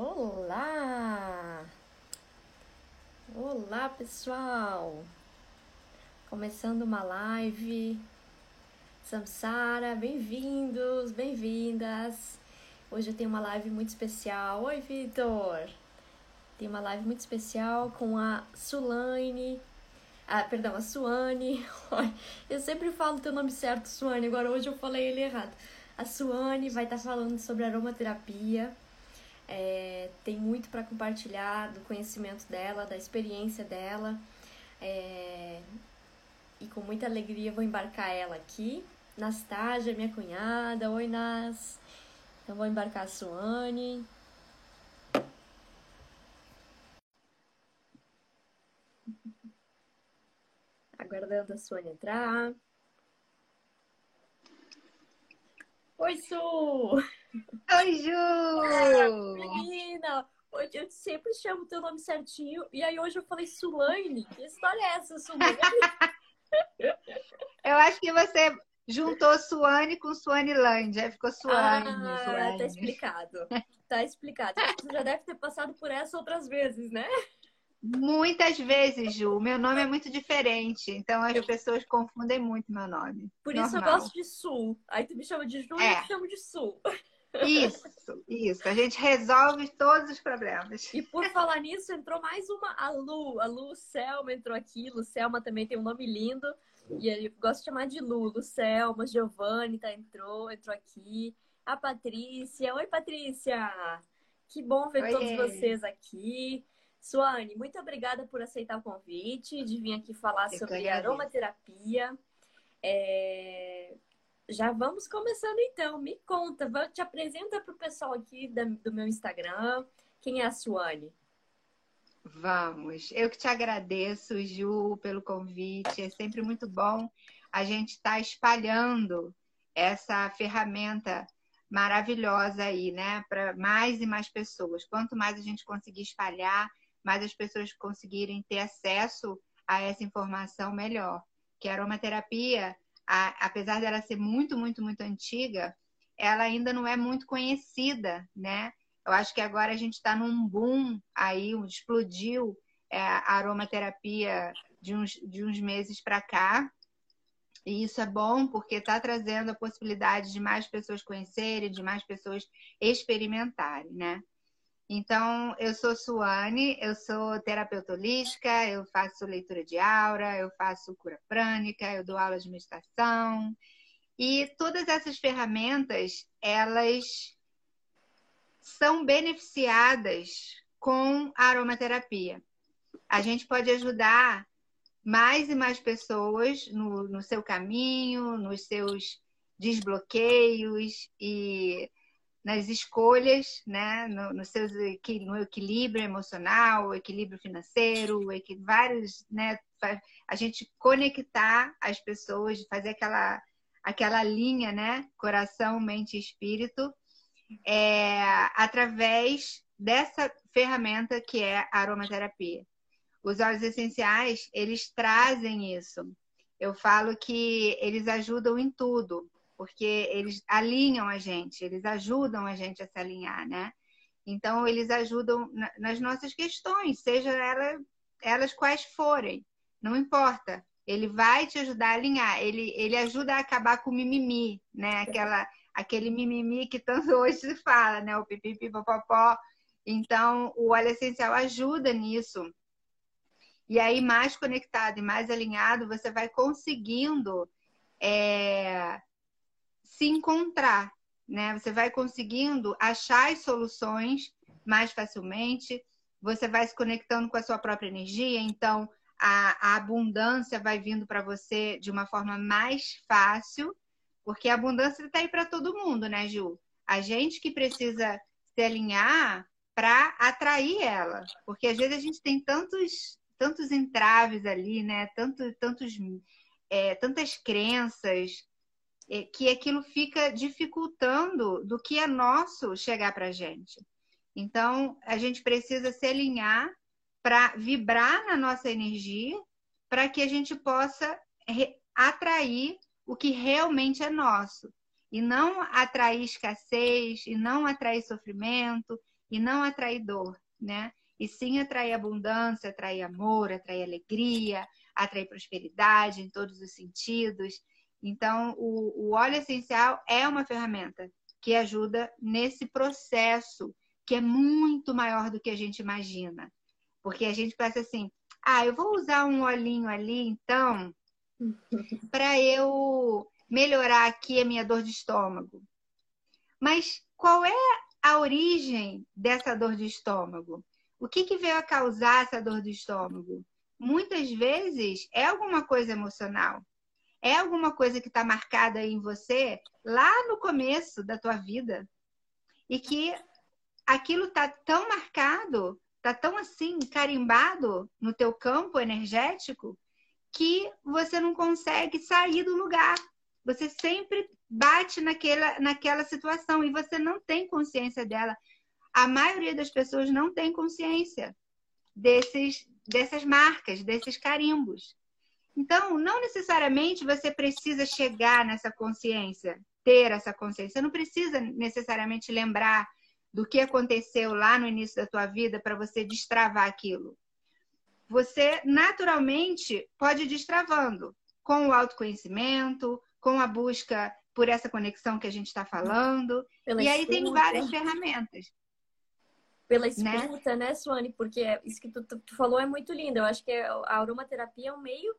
Olá! Olá, pessoal! Começando uma live. Samsara, bem-vindos, bem-vindas. Hoje eu tenho uma live muito especial. Oi, Vitor! Tem uma live muito especial com a Sulaine. Ah, perdão, a Suane. Eu sempre falo teu nome certo, Suane. Agora hoje eu falei ele errado. A Suane vai estar falando sobre aromaterapia. É, tem muito para compartilhar do conhecimento dela, da experiência dela. É, e com muita alegria vou embarcar ela aqui. Nastágia, minha cunhada. Oi, Nas. Então vou embarcar a Suane. Aguardando a Suane entrar. Oi, Su! Oi, Ju! Menina, hoje eu sempre chamo teu nome certinho e aí hoje eu falei Sulaine. Que história é essa, Sulaine? eu acho que você juntou Suane com Suanilândia, aí ficou Suane. Ah, Suane. tá explicado. Tá explicado. Você já deve ter passado por essa outras vezes, né? Muitas vezes, Ju. Meu nome é muito diferente, então as pessoas confundem muito meu nome. Por isso eu gosto de Sul. Aí tu me chama de Ju é. e eu te chamo de Sul. Isso, isso. A gente resolve todos os problemas. E por falar nisso, entrou mais uma, a Lu. A Lu Selma entrou aqui. Lu Selma também tem um nome lindo. E eu gosto de chamar de Lu. Lu Selma, Giovanni tá, entrou, entrou aqui. A Patrícia. Oi, Patrícia! Que bom ver todos vocês aqui. Suane, muito obrigada por aceitar o convite de vir aqui falar Eu sobre aromaterapia. É... Já vamos começando então. Me conta, te apresenta para o pessoal aqui do meu Instagram. Quem é a Suane? Vamos. Eu que te agradeço, Ju, pelo convite. É sempre muito bom a gente estar tá espalhando essa ferramenta maravilhosa aí, né, para mais e mais pessoas. Quanto mais a gente conseguir espalhar, mais as pessoas conseguirem ter acesso a essa informação melhor. Que aromaterapia, a, apesar dela ser muito, muito, muito antiga, ela ainda não é muito conhecida, né? Eu acho que agora a gente está num boom aí, explodiu é, a aromaterapia de uns, de uns meses para cá. E isso é bom porque está trazendo a possibilidade de mais pessoas conhecerem, de mais pessoas experimentarem, né? Então, eu sou Suane, eu sou terapeuta holística, eu faço leitura de aura, eu faço cura prânica, eu dou aula de meditação. E todas essas ferramentas, elas são beneficiadas com a aromaterapia. A gente pode ajudar mais e mais pessoas no, no seu caminho, nos seus desbloqueios e nas escolhas, né, no, no, seus, no equilíbrio emocional, equilíbrio financeiro, vários, né, a gente conectar as pessoas, fazer aquela, aquela linha, né, coração, mente e espírito, é, através dessa ferramenta que é a aromaterapia. Os óleos essenciais, eles trazem isso. Eu falo que eles ajudam em tudo porque eles alinham a gente, eles ajudam a gente a se alinhar, né? Então, eles ajudam nas nossas questões, seja ela, elas quais forem, não importa. Ele vai te ajudar a alinhar, ele, ele ajuda a acabar com o mimimi, né? Aquela, aquele mimimi que tanto hoje se fala, né? O pipipi, popopó. Então, o óleo essencial ajuda nisso. E aí, mais conectado e mais alinhado, você vai conseguindo é, se encontrar, né? Você vai conseguindo achar as soluções mais facilmente, você vai se conectando com a sua própria energia, então a, a abundância vai vindo para você de uma forma mais fácil, porque a abundância está aí para todo mundo, né, Ju? A gente que precisa se alinhar para atrair ela, porque às vezes a gente tem tantos tantos entraves ali, né? Tanto, tantos, é, tantas crenças, que aquilo fica dificultando do que é nosso chegar para a gente. Então, a gente precisa se alinhar para vibrar na nossa energia, para que a gente possa atrair o que realmente é nosso. E não atrair escassez, e não atrair sofrimento, e não atrair dor, né? E sim atrair abundância, atrair amor, atrair alegria, atrair prosperidade em todos os sentidos. Então, o, o óleo essencial é uma ferramenta que ajuda nesse processo que é muito maior do que a gente imagina. Porque a gente pensa assim, ah, eu vou usar um olhinho ali, então, para eu melhorar aqui a minha dor de estômago. Mas qual é a origem dessa dor de estômago? O que, que veio a causar essa dor de estômago? Muitas vezes é alguma coisa emocional. É alguma coisa que está marcada em você lá no começo da tua vida. E que aquilo está tão marcado, está tão assim, carimbado no teu campo energético, que você não consegue sair do lugar. Você sempre bate naquela, naquela situação e você não tem consciência dela. A maioria das pessoas não tem consciência desses, dessas marcas, desses carimbos. Então, não necessariamente você precisa chegar nessa consciência, ter essa consciência. Você não precisa necessariamente lembrar do que aconteceu lá no início da tua vida para você destravar aquilo. Você naturalmente pode ir destravando com o autoconhecimento, com a busca por essa conexão que a gente está falando. Pela e aí escuta. tem várias ferramentas. Pela né? escuta, né, né Suane? Porque isso que tu, tu, falou é muito lindo. Eu acho que a aromaterapia é um meio,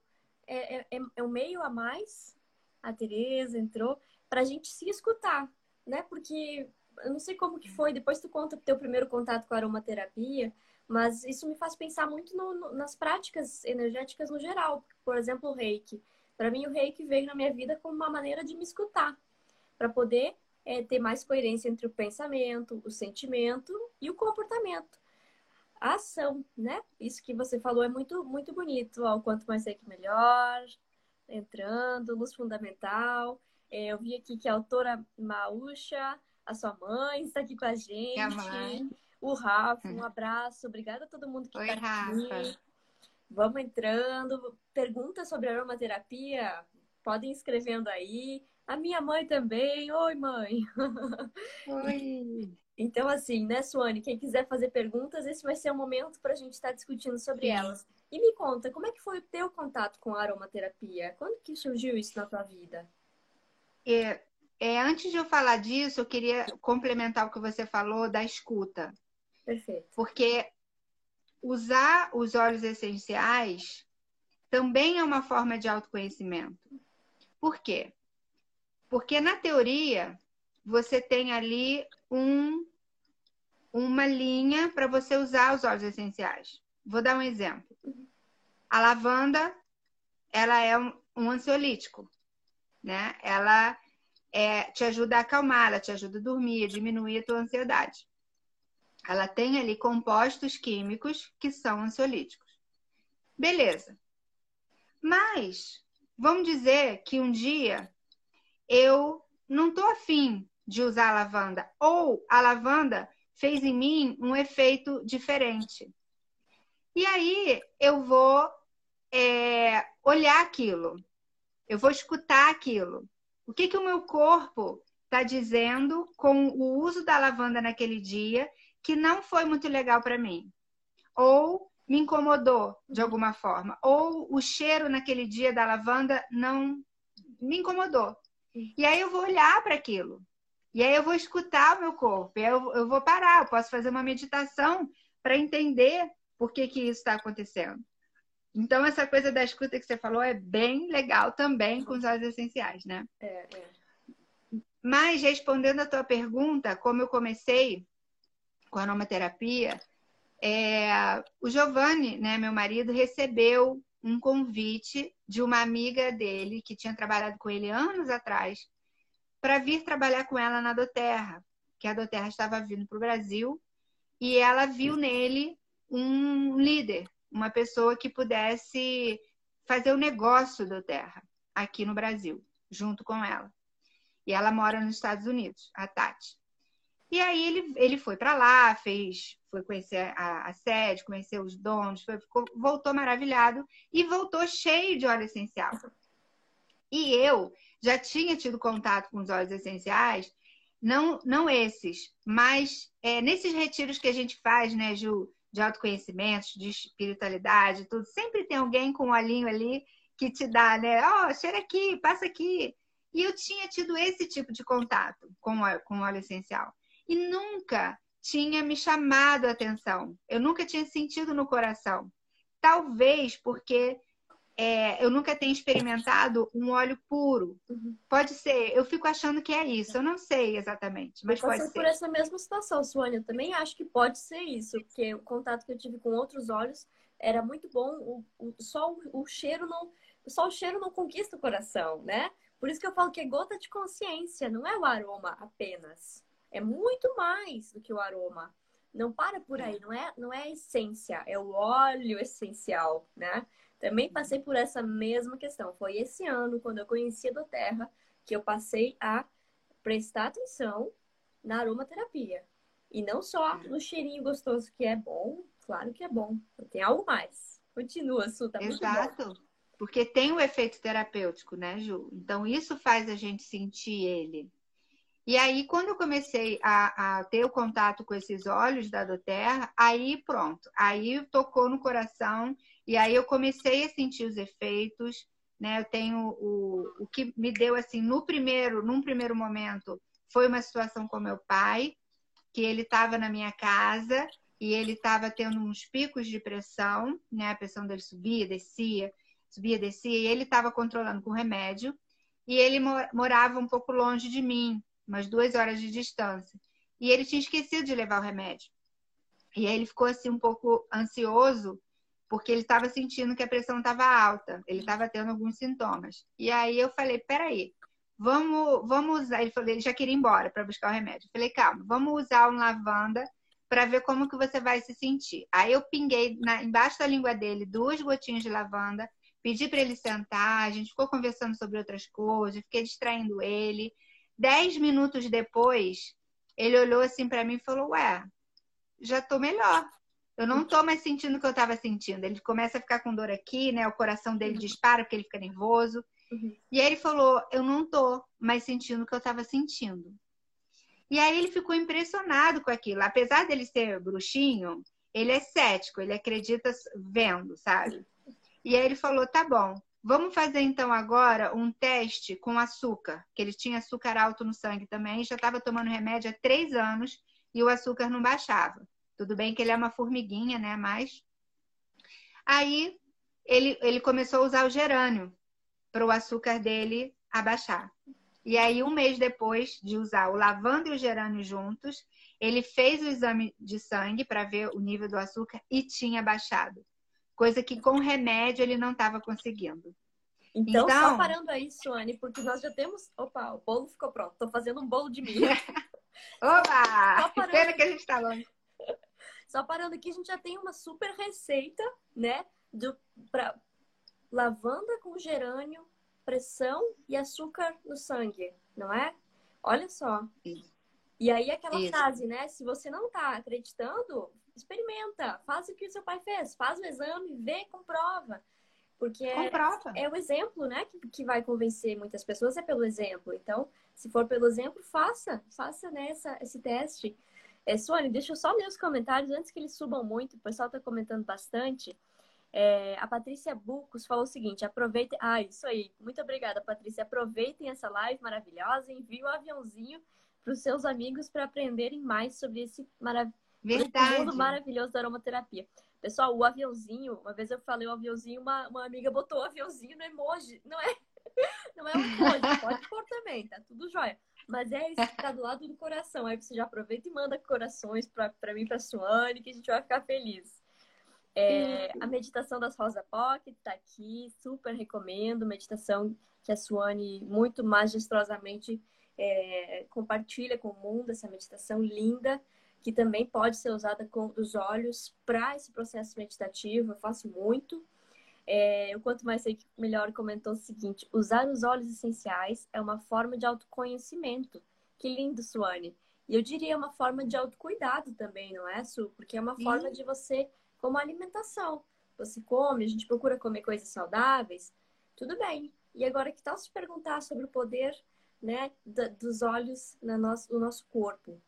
é, é, é, é um meio a mais. A Tereza entrou para a gente se escutar, né? Porque eu não sei como que foi. Depois tu conta o teu primeiro contato com a aromaterapia, mas isso me faz pensar muito no, no, nas práticas energéticas no geral. Por exemplo, o reiki. Para mim, o reiki veio na minha vida como uma maneira de me escutar, para poder é, ter mais coerência entre o pensamento, o sentimento e o comportamento. A ação, né? Isso que você falou é muito, muito bonito. Ó, quanto mais reiki, melhor. Entrando, luz fundamental. É, eu vi aqui que a autora Maúcha, a sua mãe, está aqui com a gente. É a mãe. O Rafa, um abraço. Obrigada a todo mundo que está aqui. Rafa. Vamos entrando. Perguntas sobre aromaterapia? Podem escrevendo aí. A minha mãe também. Oi, mãe. Oi. Então, assim, né, Suane? Quem quiser fazer perguntas, esse vai ser o momento para a gente estar tá discutindo sobre Sim. elas. E me conta, como é que foi o teu contato com a aromaterapia? Quando que surgiu isso na tua vida? É, é, antes de eu falar disso, eu queria complementar o que você falou da escuta. Perfeito. Porque usar os óleos essenciais também é uma forma de autoconhecimento. Por quê? Porque na teoria você tem ali um, uma linha para você usar os óleos essenciais. Vou dar um exemplo. A lavanda, ela é um, um ansiolítico, né? Ela é, te ajuda a acalmar, ela te ajuda a dormir, a diminuir a tua ansiedade ela tem ali compostos químicos que são ansiolíticos. Beleza. Mas vamos dizer que um dia eu não estou afim de usar a lavanda, ou a lavanda fez em mim um efeito diferente. E aí eu vou é, olhar aquilo, eu vou escutar aquilo. O que, que o meu corpo está dizendo com o uso da lavanda naquele dia que não foi muito legal para mim. Ou me incomodou de alguma forma. Ou o cheiro naquele dia da lavanda não me incomodou. E aí eu vou olhar para aquilo. E aí eu vou escutar o meu corpo. E aí eu, eu vou parar. Eu posso fazer uma meditação para entender por que, que isso está acontecendo. Então, essa coisa da escuta que você falou é bem legal também com os óleos essenciais, né? É, é. Mas, respondendo a tua pergunta, como eu comecei com a aromaterapia, é, o Giovanni, né, meu marido, recebeu um convite de uma amiga dele que tinha trabalhado com ele anos atrás para vir trabalhar com ela na Doterra, que a Doterra estava vindo para o Brasil e ela viu nele um líder, uma pessoa que pudesse fazer o negócio da Doterra aqui no Brasil, junto com ela. E ela mora nos Estados Unidos, a Tati. E aí ele, ele foi para lá, fez, foi conhecer a, a sede, conhecer os donos, foi, ficou, voltou maravilhado e voltou cheio de óleo essencial. E eu já tinha tido contato com os óleos essenciais não, não esses, mas é, nesses retiros que a gente faz, né, Ju, de autoconhecimento, de espiritualidade, tudo, sempre tem alguém com um olhinho ali que te dá, né? Ó, oh, cheira aqui, passa aqui. E eu tinha tido esse tipo de contato com, com óleo essencial. E nunca tinha me chamado a atenção. Eu nunca tinha sentido no coração. Talvez porque é, eu nunca tenha experimentado um óleo puro. Uhum. Pode ser, eu fico achando que é isso, eu não sei exatamente, mas pode ser. por essa mesma situação, Suânia, eu também acho que pode ser isso, porque o contato que eu tive com outros óleos era muito bom, o, o, só o, o cheiro não, só o cheiro não conquista o coração, né? Por isso que eu falo que é gota de consciência, não é o aroma apenas. É muito mais do que o aroma. Não para por aí, não é, não é a essência, é o óleo essencial, né? Também passei por essa mesma questão. Foi esse ano, quando eu conheci a do Terra, que eu passei a prestar atenção na aromaterapia. E não só no cheirinho gostoso, que é bom, claro que é bom. Tem algo mais. Continua, Su, tá Exato. Porque tem o efeito terapêutico, né, Ju? Então, isso faz a gente sentir ele. E aí, quando eu comecei a, a ter o contato com esses olhos da Doterra, aí pronto. Aí tocou no coração e aí eu comecei a sentir os efeitos, né? Eu tenho o, o que me deu assim no primeiro, num primeiro momento, foi uma situação com meu pai, que ele estava na minha casa e ele estava tendo uns picos de pressão, né? A pressão dele subia, descia, subia, descia, e ele estava controlando com remédio. E ele morava um pouco longe de mim, umas duas horas de distância. E ele tinha esquecido de levar o remédio. E aí ele ficou assim um pouco ansioso porque ele estava sentindo que a pressão estava alta, ele estava tendo alguns sintomas. E aí eu falei, peraí, vamos, vamos usar. Ele falou, ele já queria ir embora para buscar o remédio. Eu falei, calma, vamos usar um lavanda para ver como que você vai se sentir. Aí eu pinguei na, embaixo da língua dele duas gotinhas de lavanda, pedi para ele sentar, a gente ficou conversando sobre outras coisas, fiquei distraindo ele. Dez minutos depois, ele olhou assim para mim e falou, ué, já tô melhor. Eu não tô mais sentindo o que eu tava sentindo. Ele começa a ficar com dor aqui, né? O coração dele uhum. dispara porque ele fica nervoso. Uhum. E aí ele falou: Eu não tô mais sentindo o que eu tava sentindo. E aí ele ficou impressionado com aquilo. Apesar dele ser bruxinho, ele é cético, ele acredita vendo, sabe? E aí ele falou: Tá bom, vamos fazer então agora um teste com açúcar, que ele tinha açúcar alto no sangue também, já estava tomando remédio há três anos e o açúcar não baixava. Tudo bem que ele é uma formiguinha, né? Mas. Aí ele, ele começou a usar o gerânio para o açúcar dele abaixar. E aí, um mês depois de usar o lavanda e o gerânio juntos, ele fez o exame de sangue para ver o nível do açúcar e tinha baixado. Coisa que com remédio ele não estava conseguindo. Então, então, só parando aí, Suane, porque nós já temos. Opa, o bolo ficou pronto. Estou fazendo um bolo de milho. Opa! Que pena que a gente está longe. Só parando aqui, a gente já tem uma super receita, né? Do, pra lavanda com gerânio, pressão e açúcar no sangue, não é? Olha só. Isso. E aí aquela Isso. frase, né? Se você não tá acreditando, experimenta, faz o que o seu pai fez, faz o exame, vê, comprova. Porque é, é, o exemplo, né, que, que vai convencer muitas pessoas, é pelo exemplo. Então, se for pelo exemplo, faça, faça né, essa, esse teste. É, Suane, deixa eu só ler os comentários antes que eles subam muito, o pessoal está comentando bastante. É, a Patrícia Bucos falou o seguinte: aproveitem. Ah, isso aí. Muito obrigada, Patrícia. Aproveitem essa live maravilhosa. Envie o um aviãozinho para os seus amigos para aprenderem mais sobre esse, marav mundo maravilhoso da aromaterapia. Pessoal, o aviãozinho, uma vez eu falei o aviãozinho, uma, uma amiga botou o aviãozinho no emoji. Não é, não é um emoji, pode pôr também, tá tudo jóia. Mas é isso que tá do lado do coração. Aí você já aproveita e manda corações para mim, para Suane, que a gente vai ficar feliz. É, a meditação das Rosa Pocket tá aqui, super recomendo. Meditação que a Suane muito majestrosamente é, compartilha com o mundo, essa meditação linda, que também pode ser usada com os olhos para esse processo meditativo. Eu faço muito. É, o Quanto Mais Sei Melhor comentou o seguinte: usar os óleos essenciais é uma forma de autoconhecimento. Que lindo, Suane. E eu diria uma forma de autocuidado também, não é, Su? Porque é uma Sim. forma de você, como alimentação. Você come, a gente procura comer coisas saudáveis, tudo bem. E agora que tal se perguntar sobre o poder né, dos olhos no nosso, no nosso corpo.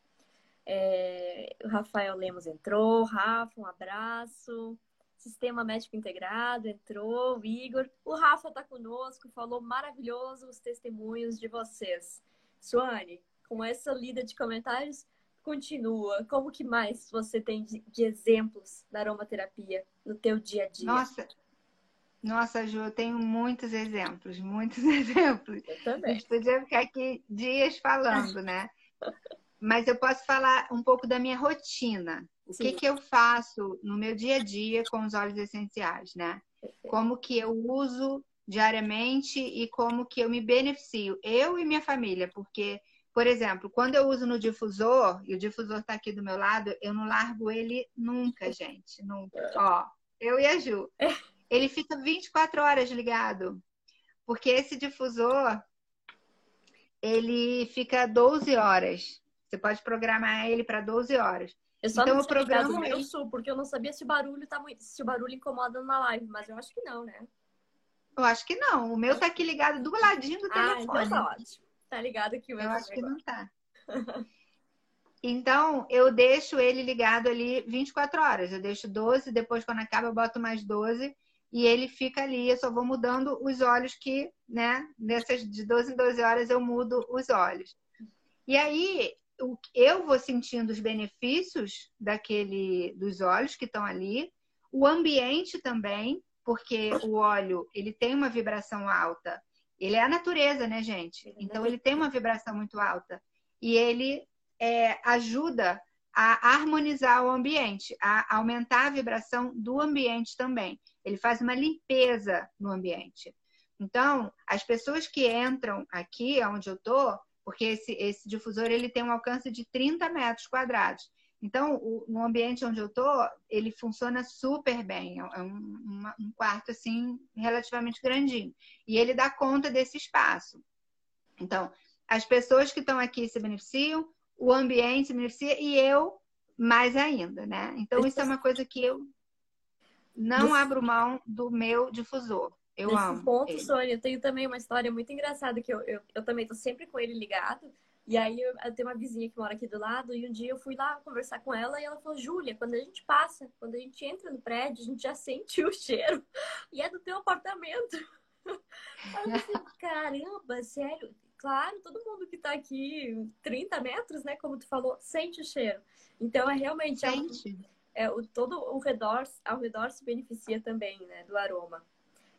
É, o Rafael Lemos entrou, Rafa, um abraço. Sistema Médico Integrado entrou, o Igor. O Rafa está conosco, falou maravilhoso os testemunhos de vocês. Suane, com essa lida de comentários, continua. Como que mais você tem de, de exemplos da aromaterapia no teu dia a dia? Nossa, nossa, Ju, eu tenho muitos exemplos, muitos exemplos. Eu também. A gente podia ficar aqui dias falando, né? Mas eu posso falar um pouco da minha rotina. O que, que eu faço no meu dia a dia com os óleos essenciais, né? Como que eu uso diariamente e como que eu me beneficio, eu e minha família, porque, por exemplo, quando eu uso no difusor, e o difusor está aqui do meu lado, eu não largo ele nunca, gente, nunca. Ó, eu e a Ju. Ele fica 24 horas ligado, porque esse difusor, ele fica 12 horas. Você pode programar ele para 12 horas. Eu só então, não tinha programa o meu sul, porque eu não sabia se o barulho tá muito, se o barulho incomoda na live, mas eu acho que não, né? Eu acho que não. O meu tá aqui ligado do ladinho do ah, telefone. Então tá ótimo. Tá ligado aqui o meu. Eu acho que não tá. Então, eu deixo ele ligado ali 24 horas. Eu deixo 12, depois quando acaba eu boto mais 12 e ele fica ali. Eu só vou mudando os olhos que, né, nessas de 12 em 12 horas eu mudo os olhos. E aí, eu vou sentindo os benefícios daquele dos óleos que estão ali, o ambiente também, porque o óleo ele tem uma vibração alta. Ele é a natureza, né, gente? Então ele tem uma vibração muito alta e ele é, ajuda a harmonizar o ambiente, a aumentar a vibração do ambiente também. Ele faz uma limpeza no ambiente. Então, as pessoas que entram aqui, onde eu tô, porque esse, esse difusor ele tem um alcance de 30 metros quadrados. Então, o, no ambiente onde eu estou, ele funciona super bem. É um, uma, um, quarto, assim, relativamente grandinho. E ele dá conta desse espaço. Então, as pessoas que estão aqui se beneficiam, o ambiente se beneficia e eu mais ainda, né? Então, isso é uma coisa que eu não abro mão do meu difusor. Eu Nesse amo. ponto, ele. Sônia, eu tenho também uma história muito engraçada que eu, eu, eu também tô sempre com ele ligado. E aí eu, eu, tenho uma vizinha que mora aqui do lado, e um dia eu fui lá conversar com ela e ela falou, Júlia, quando a gente passa, quando a gente entra no prédio, a gente já sente o cheiro. E é do teu apartamento. Eu falei, caramba, sério? Claro, todo mundo que tá aqui 30 metros, né? Como tu falou, sente o cheiro. Então é realmente sente. É, é, o, todo o redor, ao redor se beneficia também, né? Do aroma.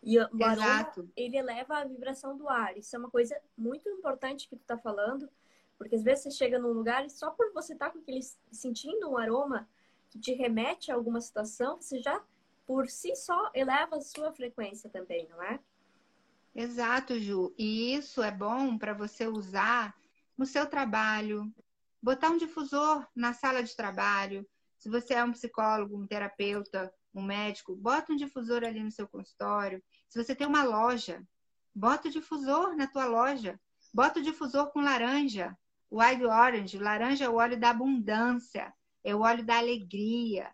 E o Exato. aroma, ele eleva a vibração do ar. Isso é uma coisa muito importante que tu tá falando, porque às vezes você chega num lugar e só por você estar tá com aquele sentindo um aroma que te remete a alguma situação, você já por si só eleva a sua frequência também, não é? Exato, Ju. E isso é bom para você usar no seu trabalho, botar um difusor na sala de trabalho. Se você é um psicólogo, um terapeuta, um médico, bota um difusor ali no seu consultório. Se você tem uma loja, bota o difusor na tua loja. Bota o difusor com laranja. Wild orange, laranja é o óleo da abundância, é o óleo da alegria.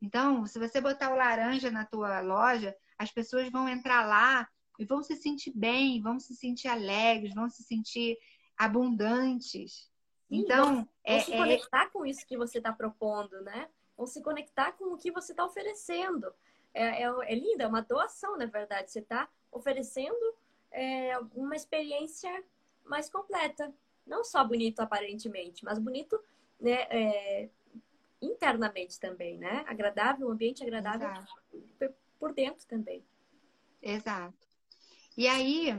Então, se você botar o laranja na tua loja, as pessoas vão entrar lá e vão se sentir bem, vão se sentir alegres, vão se sentir abundantes. Então, vão, é, se conectar é... com isso que você está propondo, né? Vão se conectar com o que você está oferecendo. É, é, é lindo, é uma doação, na verdade. Você está oferecendo é, uma experiência mais completa não só bonito aparentemente, mas bonito né, é, internamente também, né? Agradável, um ambiente agradável Exato. por dentro também. Exato. E aí,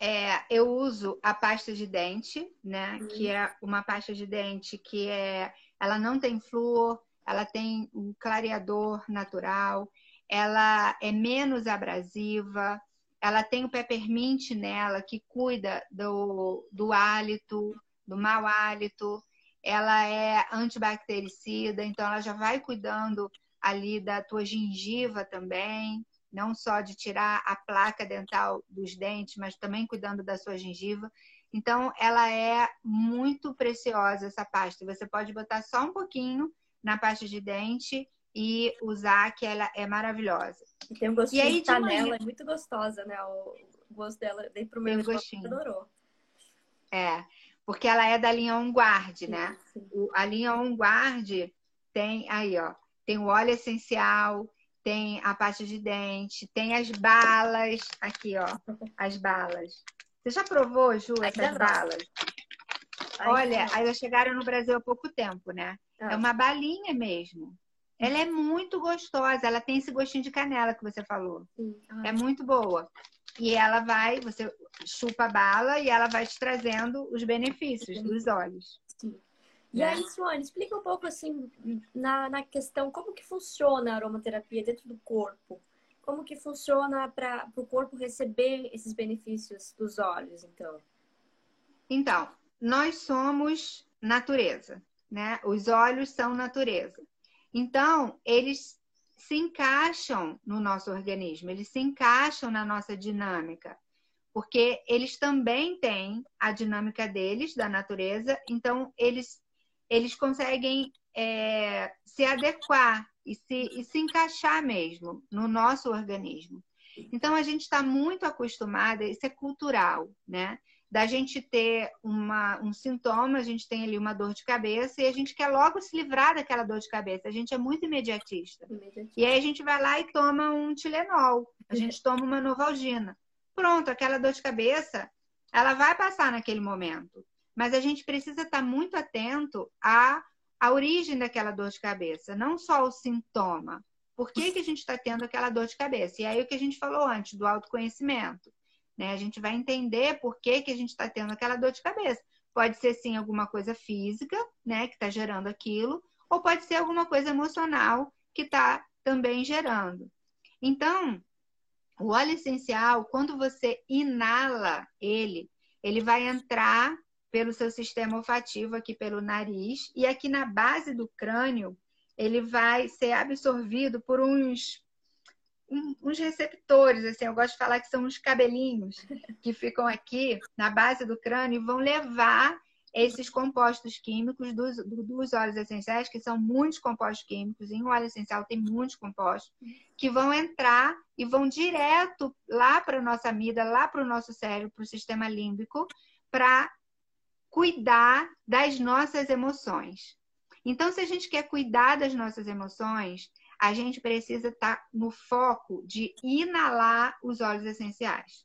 é, eu uso a pasta de dente, né? Hum. Que é uma pasta de dente que é, ela não tem flúor, ela tem um clareador natural, ela é menos abrasiva, ela tem o peppermint nela, que cuida do, do hálito, do mau hálito. Ela é antibactericida, então ela já vai cuidando ali da tua gengiva também, não só de tirar a placa dental dos dentes, mas também cuidando da sua gengiva. Então, ela é muito preciosa essa pasta. Você pode botar só um pouquinho na pasta de dente e usar, que ela é maravilhosa. E tem um gostinho e aí, de canela, manhã... é muito gostosa, né? O gosto dela, dei pro meu gostinho. adorou. É, porque ela é da linha On Guard, né? O, a linha On Guard tem aí, ó, tem o óleo essencial, tem a pasta de dente, tem as balas, aqui, ó, as balas. Você já provou, Ju, essas balas? Olha, elas chegaram no Brasil há pouco tempo, né? É uma balinha mesmo. Ela é muito gostosa, ela tem esse gostinho de canela que você falou. É muito boa. E ela vai, você chupa a bala e ela vai te trazendo os benefícios dos olhos. Sim. E aí, Suane, explica um pouco assim na, na questão como que funciona a aromaterapia dentro do corpo. Como que funciona para o corpo receber esses benefícios dos olhos, então? Então, nós somos natureza, né? Os olhos são natureza. Então, eles se encaixam no nosso organismo, eles se encaixam na nossa dinâmica, porque eles também têm a dinâmica deles, da natureza, então eles, eles conseguem é, se adequar e se, e se encaixar mesmo no nosso organismo. Então, a gente está muito acostumada, isso é cultural, né? Da gente ter uma, um sintoma, a gente tem ali uma dor de cabeça e a gente quer logo se livrar daquela dor de cabeça. A gente é muito imediatista. imediatista. E aí a gente vai lá e toma um Tilenol, a gente toma uma Novalgina. Pronto, aquela dor de cabeça, ela vai passar naquele momento. Mas a gente precisa estar muito atento à, à origem daquela dor de cabeça, não só o sintoma. Por que, que a gente está tendo aquela dor de cabeça? E aí o que a gente falou antes, do autoconhecimento. Né? A gente vai entender por que, que a gente está tendo aquela dor de cabeça. Pode ser sim alguma coisa física, né, que está gerando aquilo, ou pode ser alguma coisa emocional que está também gerando. Então, o óleo essencial, quando você inala ele, ele vai entrar pelo seu sistema olfativo aqui pelo nariz e aqui na base do crânio ele vai ser absorvido por uns uns receptores, assim, eu gosto de falar que são uns cabelinhos que ficam aqui na base do crânio e vão levar esses compostos químicos dos, dos óleos essenciais, que são muitos compostos químicos, em um óleo essencial tem muitos compostos, que vão entrar e vão direto lá para a nossa amígdala, lá para o nosso cérebro, para o sistema límbico, para cuidar das nossas emoções. Então, se a gente quer cuidar das nossas emoções, a gente precisa estar tá no foco de inalar os óleos essenciais,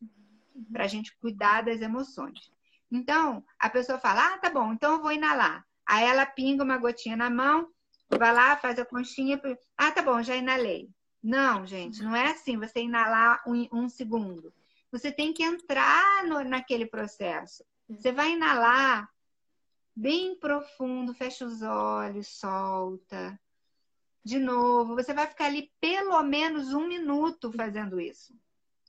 uhum. para a gente cuidar das emoções. Então, a pessoa fala: ah, tá bom, então eu vou inalar. Aí ela pinga uma gotinha na mão, vai lá, faz a conchinha. Ah, tá bom, já inalei. Não, gente, não é assim você inalar um, um segundo. Você tem que entrar no, naquele processo. Você vai inalar bem profundo, fecha os olhos, solta de novo. Você vai ficar ali pelo menos um minuto fazendo isso.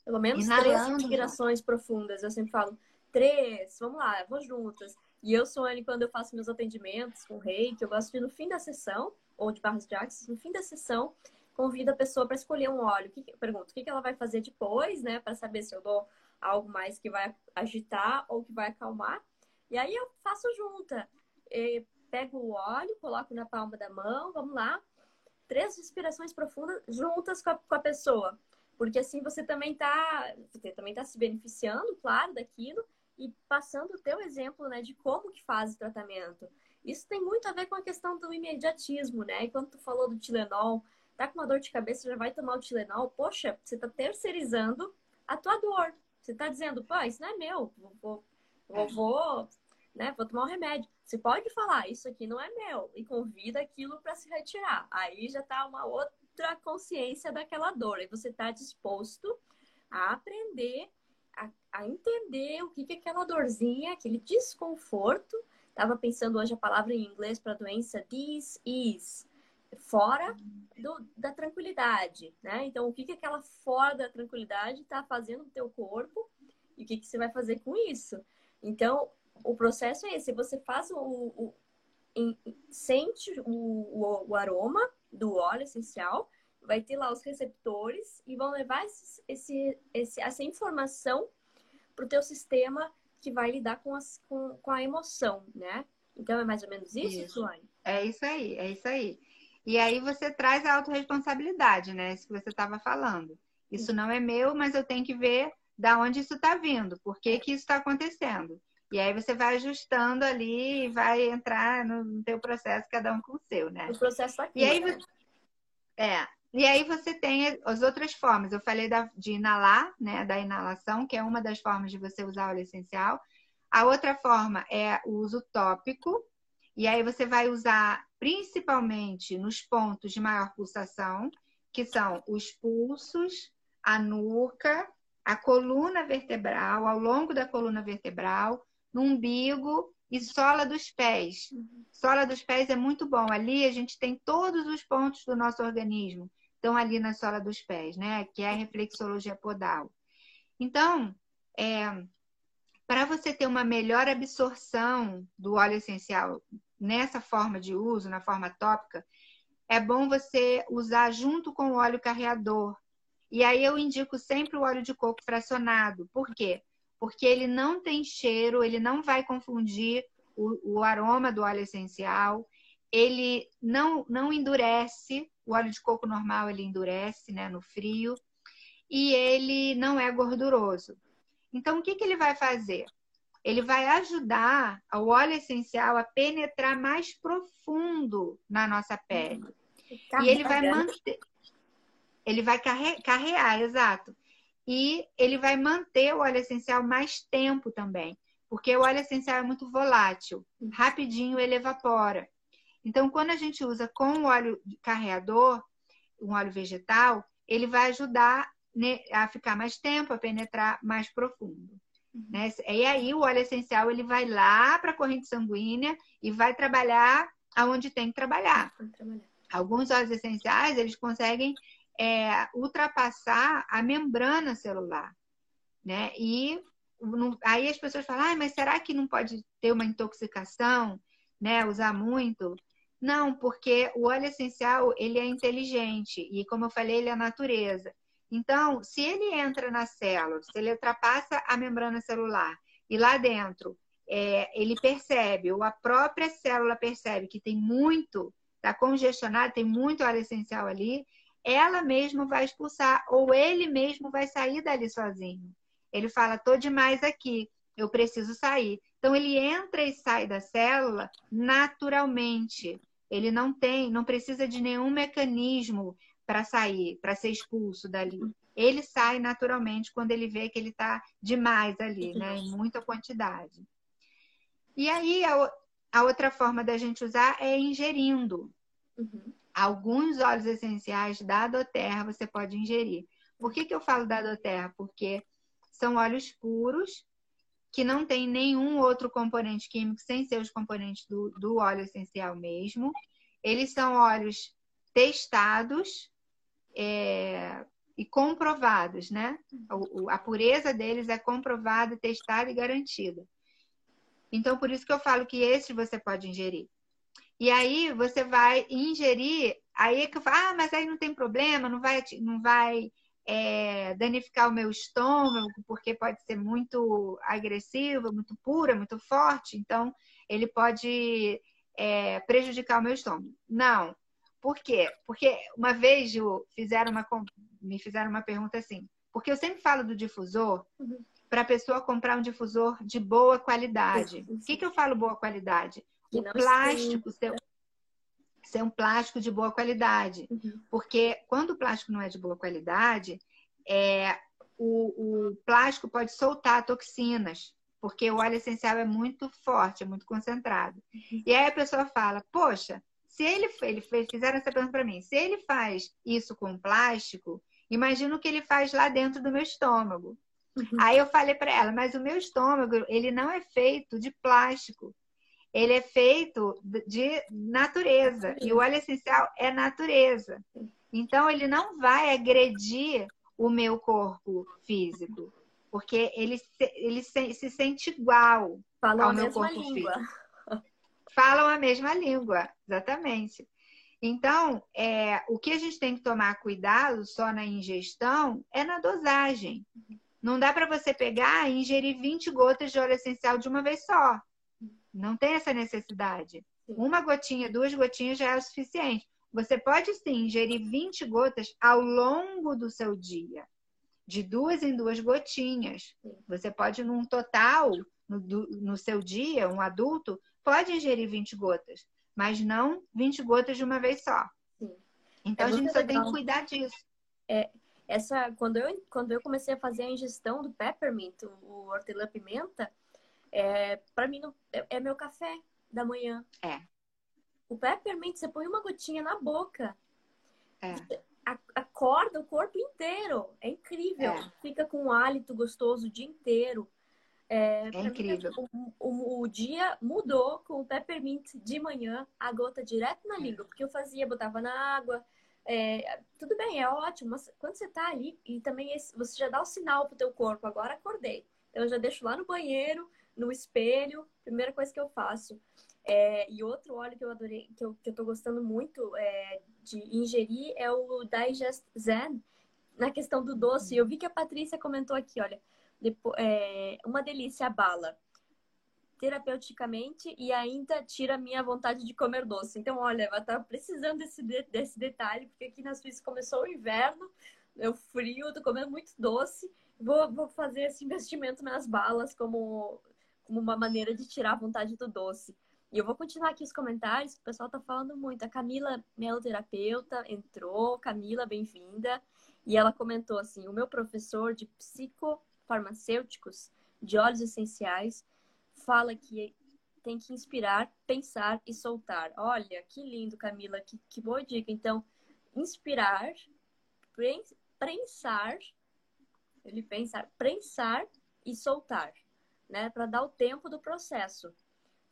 Pelo menos Inalando. três respirações profundas. Eu sempre falo, três, vamos lá, vou juntas. E eu, Suane, quando eu faço meus atendimentos com reiki, eu gosto de no fim da sessão, ou de barras de axis, no fim da sessão, convido a pessoa para escolher um óleo. Que, pergunto, o que, que ela vai fazer depois, né? Para saber se eu dou algo mais que vai agitar ou que vai acalmar. E aí eu faço junta. E pego o óleo, coloco na palma da mão, vamos lá três respirações profundas juntas com a, com a pessoa. Porque assim você também está também tá se beneficiando, claro, daquilo e passando o teu exemplo, né, de como que faz o tratamento. Isso tem muito a ver com a questão do imediatismo, né? E quando tu falou do Tilenol, tá com uma dor de cabeça, já vai tomar o Tilenol, poxa, você tá terceirizando a tua dor. Você tá dizendo, pô, isso não é meu, vou, vou, vou né? Vou tomar um remédio. Você pode falar, isso aqui não é meu, e convida aquilo para se retirar. Aí já tá uma outra consciência daquela dor. E você tá disposto a aprender, a, a entender o que, que é aquela dorzinha, aquele desconforto. Tava pensando hoje a palavra em inglês para doença this is fora do, da tranquilidade, né? Então, o que, que aquela fora da tranquilidade está fazendo no teu corpo e o que, que você vai fazer com isso? Então, o processo é esse. Você faz o, o em, sente o, o, o, aroma do óleo essencial, vai ter lá os receptores e vão levar esse, esse, esse essa informação para o teu sistema que vai lidar com, as, com, com a emoção, né? Então é mais ou menos isso, isso. Suane? É isso aí, é isso aí. E aí você traz a autorresponsabilidade, né? Isso que você estava falando. Isso não é meu, mas eu tenho que ver da onde isso está vindo, por que, que isso está acontecendo. E aí você vai ajustando ali e vai entrar no teu processo, cada um com o seu, né? O processo tá aqui. E aí, né? é, e aí você tem as outras formas. Eu falei da, de inalar, né? Da inalação, que é uma das formas de você usar óleo essencial. A outra forma é o uso tópico. E aí você vai usar principalmente nos pontos de maior pulsação, que são os pulsos, a nuca, a coluna vertebral, ao longo da coluna vertebral, no umbigo e sola dos pés. Sola dos pés é muito bom. Ali a gente tem todos os pontos do nosso organismo. Estão ali na sola dos pés, né? Que é a reflexologia podal. Então, é, para você ter uma melhor absorção do óleo essencial nessa forma de uso, na forma tópica, é bom você usar junto com o óleo carreador. E aí eu indico sempre o óleo de coco fracionado. Por quê? Porque ele não tem cheiro, ele não vai confundir o, o aroma do óleo essencial, ele não, não endurece, o óleo de coco normal ele endurece né, no frio, e ele não é gorduroso. Então, o que, que ele vai fazer? Ele vai ajudar o óleo essencial a penetrar mais profundo na nossa pele. E ele vai manter. Ele vai carre... carrear, exato. E ele vai manter o óleo essencial mais tempo também. Porque o óleo essencial é muito volátil. Rapidinho ele evapora. Então, quando a gente usa com o óleo carreador, um óleo vegetal, ele vai ajudar a ficar mais tempo, a penetrar mais profundo. Né? E aí o óleo essencial ele vai lá para a corrente sanguínea e vai trabalhar aonde tem que trabalhar. trabalhar alguns óleos essenciais, eles conseguem é, ultrapassar a membrana celular, né? E aí as pessoas falam, ah, mas será que não pode ter uma intoxicação, né? Usar muito? Não, porque o óleo essencial, ele é inteligente e, como eu falei, ele é a natureza. Então, se ele entra na célula, se ele ultrapassa a membrana celular e lá dentro é, ele percebe, ou a própria célula percebe que tem muito está congestionado, tem muito óleo essencial ali, ela mesma vai expulsar, ou ele mesmo vai sair dali sozinho. Ele fala, tô demais aqui, eu preciso sair. Então ele entra e sai da célula naturalmente. Ele não tem, não precisa de nenhum mecanismo para sair, para ser expulso dali. Ele sai naturalmente quando ele vê que ele está demais ali, né? Em muita quantidade. E aí, a outra forma da gente usar é ingerindo. Uhum. Alguns óleos essenciais da doterra você pode ingerir. Por que, que eu falo da doterra? Porque são óleos puros que não tem nenhum outro componente químico sem ser os componentes do, do óleo essencial mesmo. Eles são óleos testados é, e comprovados, né? a pureza deles é comprovada, testada e garantida. Então, por isso que eu falo que esse você pode ingerir. E aí você vai ingerir, aí é que eu falo, ah, mas aí não tem problema, não vai, não vai é, danificar o meu estômago, porque pode ser muito agressivo, muito pura, muito forte, então ele pode é, prejudicar o meu estômago. Não. Por quê? Porque uma vez Ju, fizeram uma, me fizeram uma pergunta assim, porque eu sempre falo do difusor, uhum para a pessoa comprar um difusor de boa qualidade. O que, que eu falo boa qualidade? O plástico ser, ser, um plástico de boa qualidade. Uhum. Porque quando o plástico não é de boa qualidade, é, o, o plástico pode soltar toxinas porque o óleo essencial é muito forte, é muito concentrado. Uhum. E aí a pessoa fala, poxa, se ele, ele fizeram essa pergunta para mim, se ele faz isso com plástico, imagina o que ele faz lá dentro do meu estômago. Uhum. Aí eu falei para ela, mas o meu estômago, ele não é feito de plástico. Ele é feito de natureza. E o óleo essencial é natureza. Então, ele não vai agredir o meu corpo físico. Porque ele, se, ele se, se sente igual Falam ao meu corpo língua. físico. Falam a mesma língua, exatamente. Então, é, o que a gente tem que tomar cuidado só na ingestão é na dosagem. Não dá para você pegar e ingerir 20 gotas de óleo essencial de uma vez só. Não tem essa necessidade. Uma gotinha, duas gotinhas já é o suficiente. Você pode sim ingerir 20 gotas ao longo do seu dia, de duas em duas gotinhas. Você pode, num total, no, no seu dia, um adulto, pode ingerir 20 gotas, mas não 20 gotas de uma vez só. Sim. Então é a gente só legal. tem que cuidar disso. É, essa, quando, eu, quando eu comecei a fazer a ingestão do peppermint, o hortelã-pimenta, é, para mim é, é, meu café da manhã. É. O peppermint, você põe uma gotinha na boca. É. Acorda o corpo inteiro. É incrível. É. Fica com um hálito gostoso o dia inteiro. É, é incrível. Mim, o, o, o, dia mudou com o peppermint de manhã, a gota direto na língua, porque eu fazia, botava na água. É, tudo bem, é ótimo, mas quando você tá ali e também esse, você já dá o sinal pro teu corpo, agora acordei. Então eu já deixo lá no banheiro, no espelho, primeira coisa que eu faço. É, e outro óleo que eu adorei, que eu, que eu tô gostando muito é, de ingerir é o Digest Zen, na questão do doce. Eu vi que a Patrícia comentou aqui, olha, depois, é, uma delícia a bala terapeuticamente e ainda tira a minha vontade de comer doce. Então, olha, eu estar precisando desse, desse detalhe, porque aqui na Suíça começou o inverno, é o frio, tô comendo muito doce. Vou, vou fazer esse investimento nas balas como, como uma maneira de tirar a vontade do doce. E eu vou continuar aqui os comentários, que o pessoal tá falando muito. A Camila, meloterapeuta, entrou. Camila, bem-vinda. E ela comentou assim: o meu professor de psicofarmacêuticos de óleos essenciais fala que tem que inspirar, pensar e soltar. Olha, que lindo, Camila, que, que boa dica. Então, inspirar, prensar, ele pensar, prensar e soltar, né? Para dar o tempo do processo.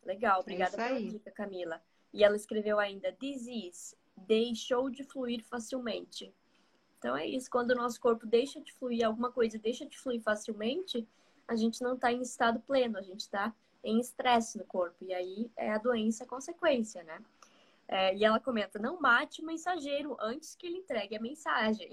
Legal, obrigada é pela dica, Camila. E ela escreveu ainda: Disease, deixou de fluir facilmente. Então é isso, quando o nosso corpo deixa de fluir, alguma coisa deixa de fluir facilmente, a gente não está em estado pleno, a gente está em estresse no corpo. E aí é a doença a consequência, né? É, e ela comenta: não mate o mensageiro antes que ele entregue a mensagem.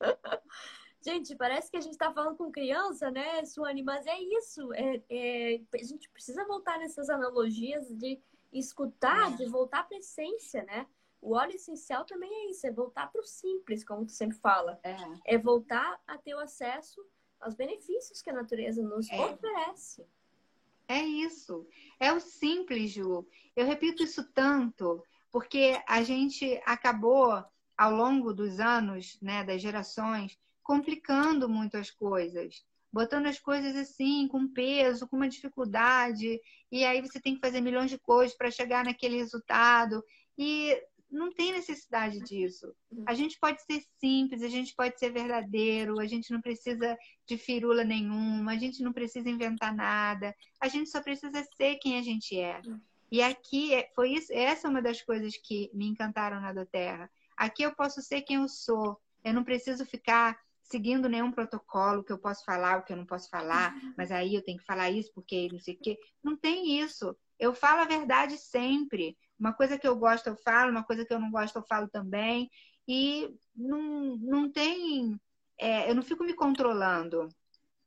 gente, parece que a gente está falando com criança, né, Suane? Mas é isso. É, é, a gente precisa voltar nessas analogias de escutar, é. de voltar para a essência, né? O óleo essencial também é isso, é voltar para o simples, como tu sempre fala. É. é voltar a ter o acesso aos benefícios que a natureza nos é. oferece. É isso. É o simples, Ju. Eu repito isso tanto, porque a gente acabou, ao longo dos anos, né, das gerações, complicando muito as coisas. Botando as coisas assim, com peso, com uma dificuldade, e aí você tem que fazer milhões de coisas para chegar naquele resultado. E não tem necessidade disso. A gente pode ser simples, a gente pode ser verdadeiro, a gente não precisa de firula nenhuma, a gente não precisa inventar nada, a gente só precisa ser quem a gente é. E aqui é, foi isso, essa é uma das coisas que me encantaram na do Terra. Aqui eu posso ser quem eu sou. Eu não preciso ficar seguindo nenhum protocolo que eu posso falar, o que eu não posso falar, mas aí eu tenho que falar isso porque não sei o quê. Não tem isso. Eu falo a verdade sempre. Uma coisa que eu gosto, eu falo, uma coisa que eu não gosto, eu falo também. E não, não tem. É, eu não fico me controlando.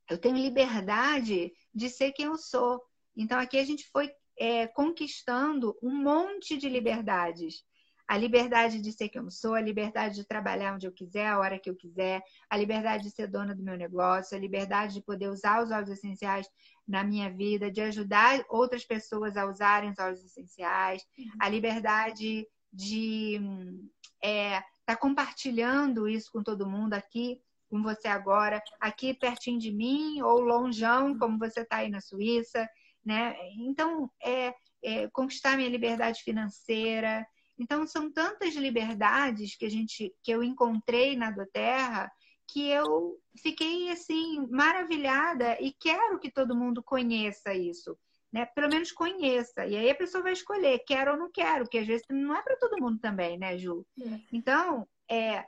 Eu tenho liberdade de ser quem eu sou. Então, aqui a gente foi é, conquistando um monte de liberdades a liberdade de ser quem eu sou, a liberdade de trabalhar onde eu quiser, a hora que eu quiser, a liberdade de ser dona do meu negócio, a liberdade de poder usar os óleos essenciais na minha vida, de ajudar outras pessoas a usarem os óleos essenciais, a liberdade de estar é, tá compartilhando isso com todo mundo aqui, com você agora, aqui pertinho de mim ou longeão, como você está aí na Suíça, né? Então, é, é conquistar minha liberdade financeira, então são tantas liberdades que a gente que eu encontrei na do Terra que eu fiquei assim maravilhada e quero que todo mundo conheça isso, né? Pelo menos conheça. E aí a pessoa vai escolher, quero ou não quero, que às vezes não é para todo mundo também, né, Ju? É. Então, é,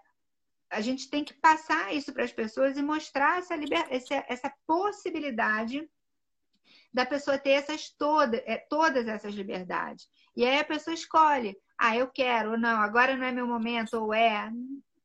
a gente tem que passar isso para as pessoas e mostrar essa, liber... essa, essa possibilidade da pessoa ter essas toda, é, todas essas liberdades. E aí a pessoa escolhe, ah, eu quero, ou não, agora não é meu momento, ou é,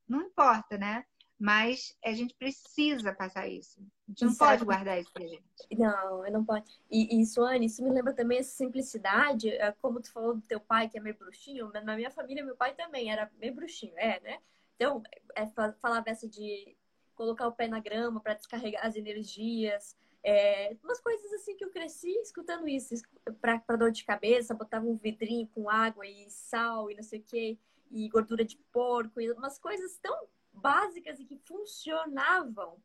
não importa, né? Mas a gente precisa passar isso. A gente não Exato. pode guardar isso pra gente. Não, não pode. E, e Suane, isso me lembra também essa simplicidade, é como tu falou do teu pai, que é meio bruxinho, na minha família, meu pai também era meio bruxinho, é, né? Então, é, falava essa de colocar o pé na grama para descarregar as energias, É, umas coisas assim que eu cresci escutando isso, para dor de cabeça, botava um vidrinho com água e sal e não sei o que, e gordura de porco, e umas coisas tão básicas e que funcionavam.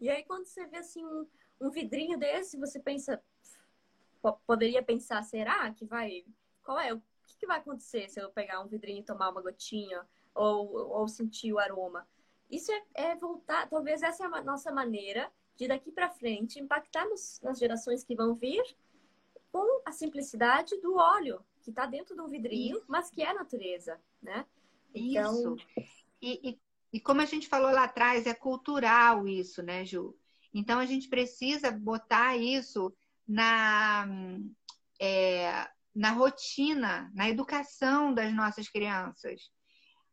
E aí quando você vê assim um, um vidrinho desse, você pensa, poderia pensar, será que vai, qual é, o que, que vai acontecer se eu pegar um vidrinho e tomar uma gotinha ou, ou sentir o aroma? Isso é, é voltar, talvez essa é a nossa maneira de daqui para frente impactar nos, nas gerações que vão vir com a simplicidade do óleo que está dentro de um vidrinho, Isso. mas que é natureza, né? Então... Isso. E, e, e, como a gente falou lá atrás, é cultural isso, né, Ju? Então a gente precisa botar isso na, é, na rotina, na educação das nossas crianças.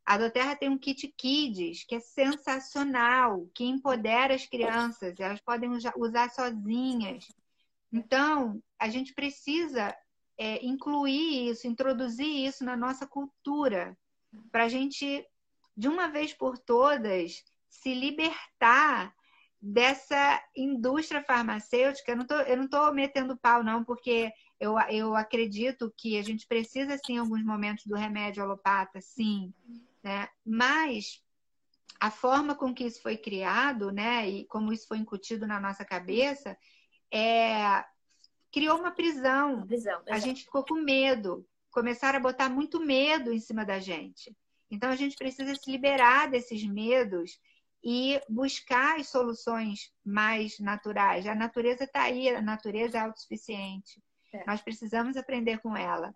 A Doterra tem um kit Kids que é sensacional, que empodera as crianças, elas podem usar sozinhas. Então, a gente precisa é, incluir isso, introduzir isso na nossa cultura, para a gente, de uma vez por todas, se libertar dessa indústria farmacêutica. Eu não tô, eu não estou metendo pau, não, porque eu, eu acredito que a gente precisa, sim, em alguns momentos do remédio alopata, sim. Né? Mas a forma com que isso foi criado, né, e como isso foi incutido na nossa cabeça, é, criou uma prisão. prisão a gente ficou com medo. Começaram a botar muito medo em cima da gente. Então a gente precisa se liberar desses medos e buscar as soluções mais naturais. A natureza está aí, a natureza é autossuficiente. É. Nós precisamos aprender com ela.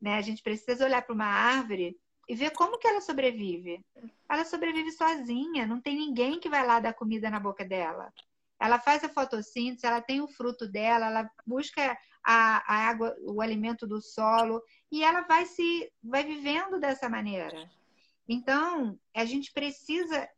Né? A gente precisa olhar para uma árvore e ver como que ela sobrevive. Ela sobrevive sozinha, não tem ninguém que vai lá dar comida na boca dela. Ela faz a fotossíntese, ela tem o fruto dela, ela busca a, a água, o alimento do solo e ela vai se vai vivendo dessa maneira. Então, a gente precisa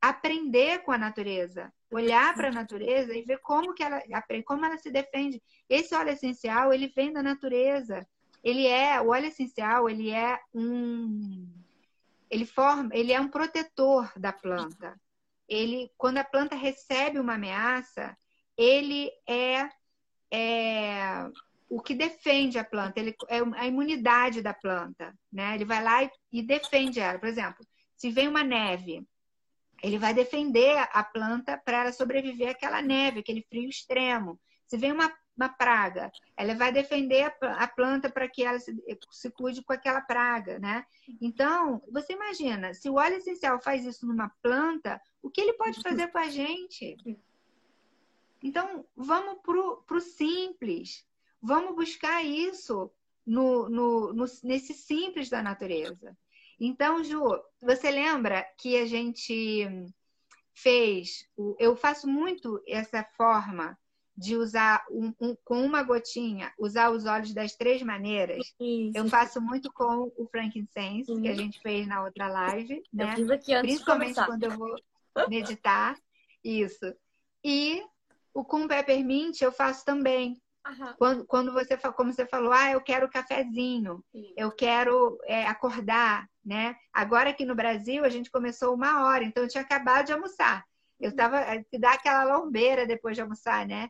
aprender com a natureza, olhar para a natureza e ver como que ela como ela se defende. Esse óleo essencial, ele vem da natureza ele é, o óleo essencial, ele é um ele forma, ele é um protetor da planta. Ele, quando a planta recebe uma ameaça, ele é, é o que defende a planta, ele é a imunidade da planta, né? Ele vai lá e, e defende ela. Por exemplo, se vem uma neve, ele vai defender a planta para ela sobreviver àquela neve, aquele frio extremo. Se vem uma uma praga. Ela vai defender a planta para que ela se, se cuide com aquela praga, né? Então, você imagina, se o óleo essencial faz isso numa planta, o que ele pode fazer com a gente? Então, vamos para o simples. Vamos buscar isso no, no, no, nesse simples da natureza. Então, Ju, você lembra que a gente fez, eu faço muito essa forma de usar um, um, com uma gotinha, usar os óleos das três maneiras. Isso. Eu faço muito com o frankincense, que a gente fez na outra live, né? Principalmente quando eu vou meditar. Isso. E o com peppermint eu faço também. Quando, quando você, como você falou, ah, eu quero cafezinho, Sim. eu quero é, acordar, né? Agora aqui no Brasil a gente começou uma hora, então eu tinha acabado de almoçar. Eu tava, eh, dá aquela lombeira depois de almoçar, né?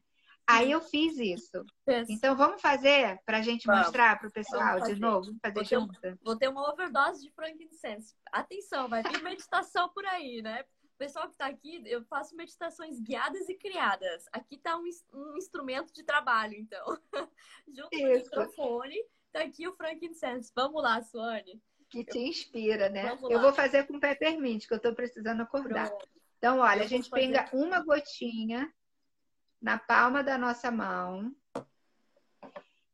Aí eu fiz isso. Então vamos fazer para a gente vamos. mostrar para o pessoal de novo? Vamos fazer vou junto? Ter, vou ter uma overdose de frankincense. Atenção, vai vir meditação por aí, né? O pessoal que está aqui, eu faço meditações guiadas e criadas. Aqui está um, um, instrumento de trabalho, então. Junto isso. com o microfone, está aqui o frankincense. Vamos lá, Suane. Que te inspira, né? Eu vou fazer com peppermint, que eu estou precisando acordar. Pronto. Então, olha, eu a gente pega uma gotinha na palma da nossa mão.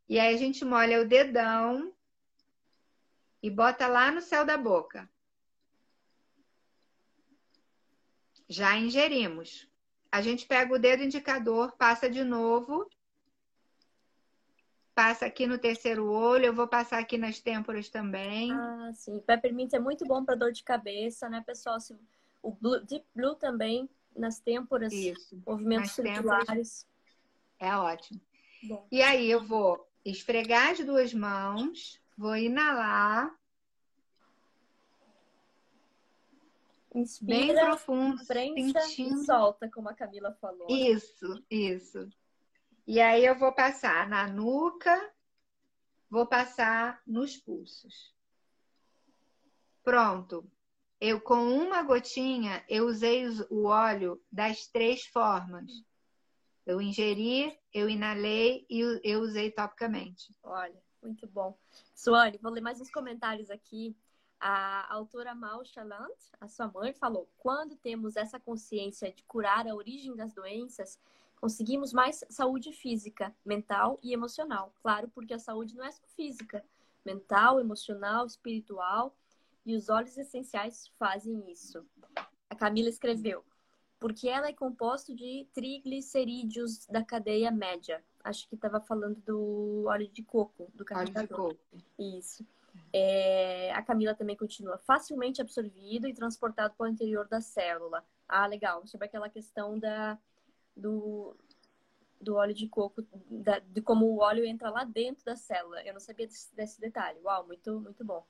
E aí a gente molha o dedão e bota lá no céu da boca. Já ingerimos. A gente pega o dedo indicador, passa de novo. Passa aqui no terceiro olho, eu vou passar aqui nas têmporas também. Ah, sim. Peppermint é muito bom para dor de cabeça, né, pessoal? O Blue, Deep Blue também nas têmporas, Isso, movimentos circulares. É ótimo. Bom. E aí eu vou esfregar as duas mãos, vou inalar. Inspira, bem profundo, prensa sentindo... e solta, como a Camila falou. Isso, isso. E aí eu vou passar na nuca, vou passar nos pulsos. Pronto. Eu com uma gotinha, eu usei o óleo das três formas. Eu ingeri, eu inalei e eu usei topicamente. Olha, muito bom. Suane, vou ler mais uns comentários aqui. A autora Mal Chalant, a sua mãe, falou: quando temos essa consciência de curar a origem das doenças, conseguimos mais saúde física, mental e emocional. Claro, porque a saúde não é só física, mental, emocional, espiritual, e os óleos essenciais fazem isso. A Camila escreveu: porque ela é composto de triglicerídeos da cadeia média. Acho que estava falando do óleo de coco, do carregador. Óleo de coco. Isso. É, a Camila também continua facilmente absorvido e transportado para o interior da célula. Ah, legal. Sobre aquela questão da, do, do óleo de coco, da, de como o óleo entra lá dentro da célula. Eu não sabia desse, desse detalhe. Uau, muito, muito bom.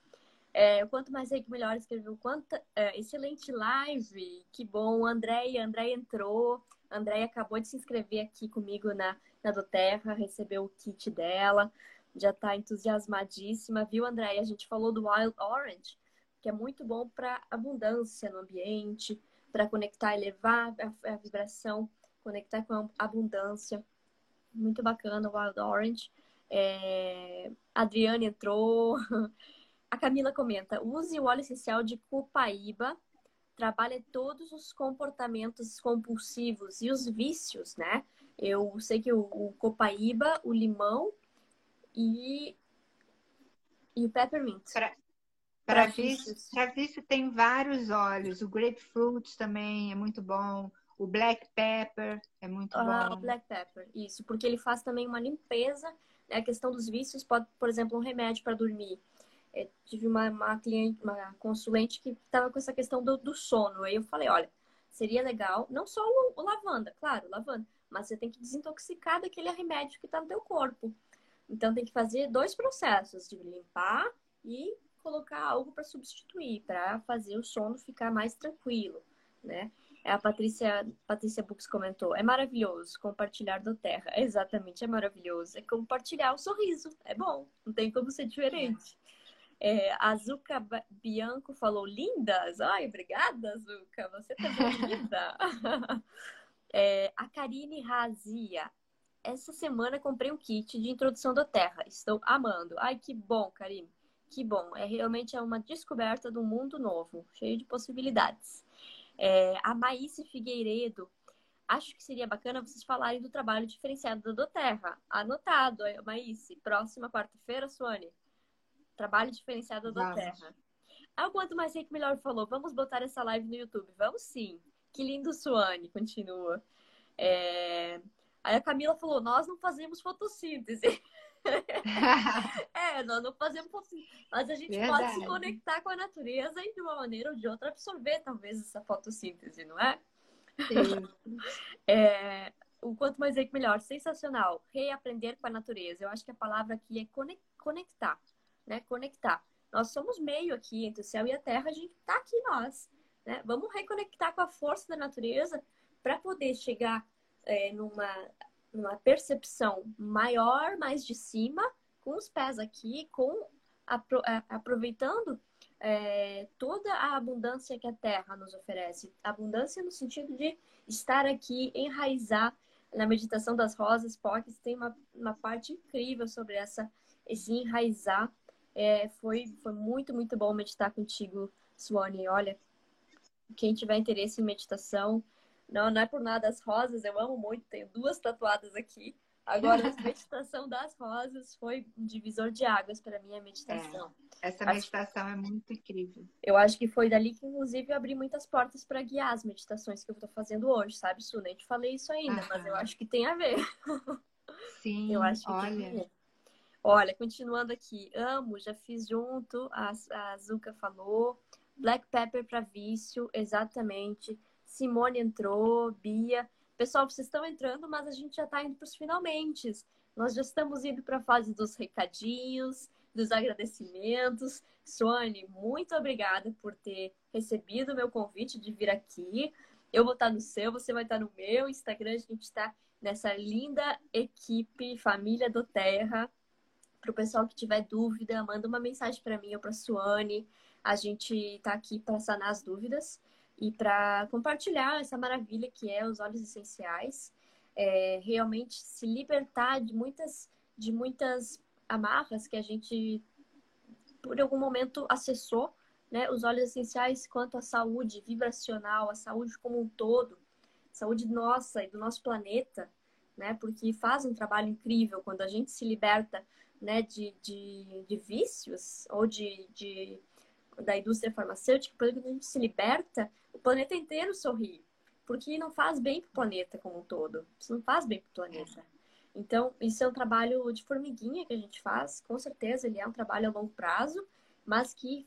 É, quanto mais que melhor escreveu. Quanta, é, excelente live, que bom. Andréia, Andréia entrou. Andréia acabou de se inscrever aqui comigo na, na do Terra, recebeu o kit dela, já está entusiasmadíssima, viu, Andréia? A gente falou do Wild Orange, que é muito bom para abundância no ambiente, para conectar, elevar a, a vibração, conectar com a abundância. Muito bacana o Wild Orange. É... Adriane entrou. A Camila comenta: use o óleo essencial de Copaíba, trabalha todos os comportamentos compulsivos e os vícios, né? Eu sei que o, o Copaíba, o limão e, e o peppermint. Para vício, vício tem vários óleos. O grapefruit também é muito bom. O black pepper é muito ah, bom. O black pepper, isso. Porque ele faz também uma limpeza. Né? A questão dos vícios pode, por exemplo, um remédio para dormir é, tive uma, uma cliente, uma consulente que estava com essa questão do, do, sono. Aí eu falei, olha, seria legal, não só o, o lavanda, claro, lavanda, mas você tem que desintoxicar daquele remédio que está no teu corpo. Então tem que fazer dois processos, de limpar e colocar algo para substituir, para fazer o sono ficar mais tranquilo, né? É, a Patrícia, Patrícia Bux comentou, é maravilhoso compartilhar do Terra. Exatamente, é maravilhoso. É compartilhar o sorriso. É bom, não tem como ser diferente. É, a Azuka Bianco falou, lindas! Ai, obrigada, Azuka, você tá linda! é, a Karine Razia, essa semana comprei um kit de introdução da Terra, estou amando. Ai, que bom, Karine, que bom. É realmente é uma descoberta de um mundo novo, cheio de possibilidades. É, a Maíse Figueiredo, acho que seria bacana vocês falarem do trabalho diferenciado da Terra. Anotado, Maíse. Próxima quarta-feira, Suane Trabalho diferenciado da Terra. Ah, quanto mais rico, melhor falou. Vamos botar essa live no YouTube. Vamos sim. Que lindo, Suane. Continua. É... Aí a Camila falou: Nós não fazemos fotossíntese. é, nós não fazemos fotossíntese. Mas a gente Verdade. pode se conectar com a natureza e de uma maneira ou de outra absorver, talvez, essa fotossíntese, não é? Sim. é, o quanto mais rico, melhor. Sensacional. Reaprender com a natureza. Eu acho que a palavra aqui é conectar né? Conectar. Nós somos meio aqui entre o céu e a terra, a gente está aqui nós, né? Vamos reconectar com a força da natureza para poder chegar é, numa, numa percepção maior, mais de cima, com os pés aqui, com apro aproveitando é, toda a abundância que a Terra nos oferece. Abundância no sentido de estar aqui, enraizar. Na meditação das rosas, Pockets tem uma, uma parte incrível sobre essa, esse enraizar é, foi, foi muito, muito bom meditar contigo, Swane. Olha, quem tiver interesse em meditação, não, não é por nada as rosas, eu amo muito, tenho duas tatuadas aqui. Agora, a meditação das rosas foi um divisor de águas para mim, a meditação. É, essa meditação acho, é muito incrível. Eu acho que foi dali que, inclusive, eu abri muitas portas para guiar as meditações que eu estou fazendo hoje, sabe, Su? Nem te falei isso ainda, Aham. mas eu acho que tem a ver. Sim, eu acho que olha. Tem a ver. Olha, continuando aqui, amo, já fiz junto, a, a Zuka falou. Black Pepper para vício, exatamente. Simone entrou, Bia. Pessoal, vocês estão entrando, mas a gente já está indo para os finalmente. Nós já estamos indo para a fase dos recadinhos, dos agradecimentos. Suane, muito obrigada por ter recebido o meu convite de vir aqui. Eu vou estar no seu, você vai estar no meu Instagram. A gente está nessa linda equipe, família do Terra. Para o pessoal que tiver dúvida, manda uma mensagem para mim ou para a Suane. A gente está aqui para sanar as dúvidas e para compartilhar essa maravilha que é os óleos essenciais. É, realmente se libertar de muitas, de muitas amarras que a gente, por algum momento, acessou. Né? Os óleos essenciais quanto à saúde vibracional, a saúde como um todo, saúde nossa e do nosso planeta, né? Porque faz um trabalho incrível quando a gente se liberta, né? De, de, de vícios ou de, de da indústria farmacêutica, quando a gente se liberta, o planeta inteiro sorri, porque não faz bem para o planeta como um todo. Isso não faz bem para o planeta. Então, isso é um trabalho de formiguinha que a gente faz, com certeza ele é um trabalho a longo prazo, mas que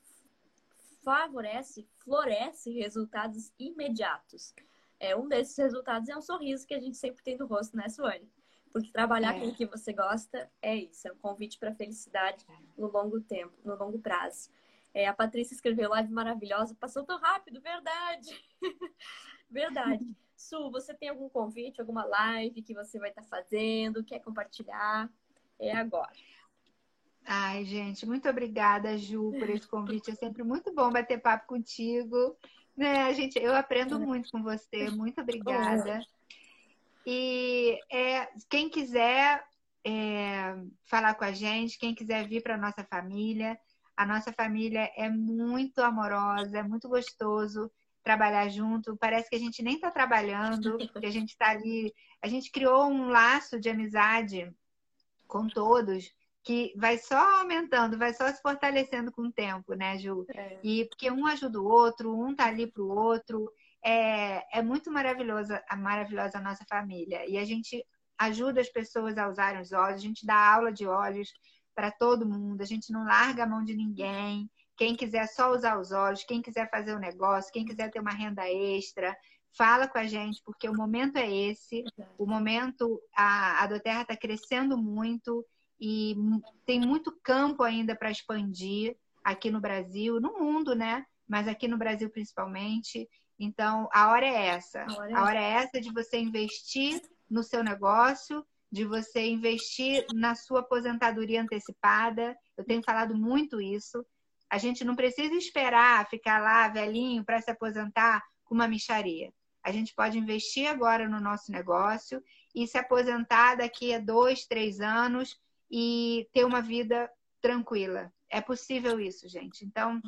favorece, floresce resultados imediatos. É, um desses resultados é um sorriso que a gente sempre tem do rosto, né, Suane? Porque trabalhar é. com o que você gosta é isso, é um convite para felicidade no longo tempo, no longo prazo. É, a Patrícia escreveu live maravilhosa, passou tão rápido, verdade. verdade. Su, você tem algum convite, alguma live que você vai estar tá fazendo, quer compartilhar? É agora. Ai, gente, muito obrigada, Ju, por esse convite. É sempre muito bom bater papo contigo. Né, gente, eu aprendo muito com você. Muito obrigada. E é, quem quiser é, falar com a gente, quem quiser vir para nossa família, a nossa família é muito amorosa, é muito gostoso trabalhar junto. Parece que a gente nem está trabalhando, que a gente está ali. A gente criou um laço de amizade com todos que vai só aumentando, vai só se fortalecendo com o tempo, né, Ju? É. E porque um ajuda o outro, um tá ali pro outro. É, é muito maravilhosa, a maravilhosa a nossa família. E a gente ajuda as pessoas a usarem os óleos, a gente dá aula de óleos para todo mundo, a gente não larga a mão de ninguém. Quem quiser só usar os óleos, quem quiser fazer o um negócio, quem quiser ter uma renda extra, fala com a gente, porque o momento é esse. O momento, a, a Doterra está crescendo muito e tem muito campo ainda para expandir aqui no Brasil, no mundo, né? Mas aqui no Brasil principalmente. Então, a hora é essa. A hora é, a hora é essa de você investir no seu negócio, de você investir na sua aposentadoria antecipada. Eu tenho falado muito isso. A gente não precisa esperar ficar lá velhinho para se aposentar com uma micharia. A gente pode investir agora no nosso negócio e se aposentar daqui a dois, três anos e ter uma vida tranquila. É possível isso, gente. Então,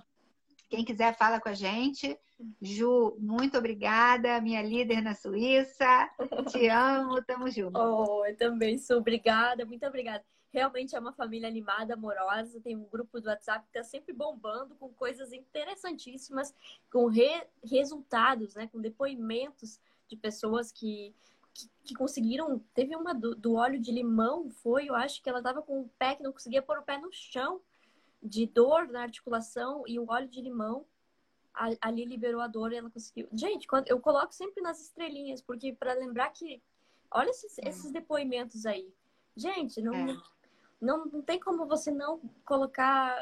quem quiser, fala com a gente. Ju, muito obrigada, minha líder na Suíça. Te amo, tamo junto. Oh, eu também sou obrigada, muito obrigada. Realmente é uma família animada, amorosa. Tem um grupo do WhatsApp que está sempre bombando com coisas interessantíssimas, com re resultados, né? com depoimentos de pessoas que que, que conseguiram. Teve uma do, do, óleo de limão, foi, eu acho que ela tava com o pé que não conseguia pôr o pé no chão, de dor na articulação, e o óleo de limão ali liberou a dor e ela conseguiu. Gente, quando, eu coloco sempre nas estrelinhas, porque para lembrar que. Olha esses, é. esses depoimentos aí. Gente, não, é. não, não tem como você não colocar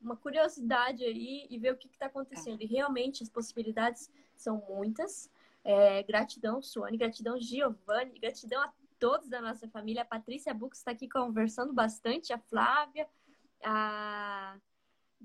uma curiosidade aí e ver o que está acontecendo. É. E realmente as possibilidades são muitas. É, gratidão, Suane, gratidão, Giovanni, gratidão a todos da nossa família. A Patrícia Bux está aqui conversando bastante, a Flávia, a...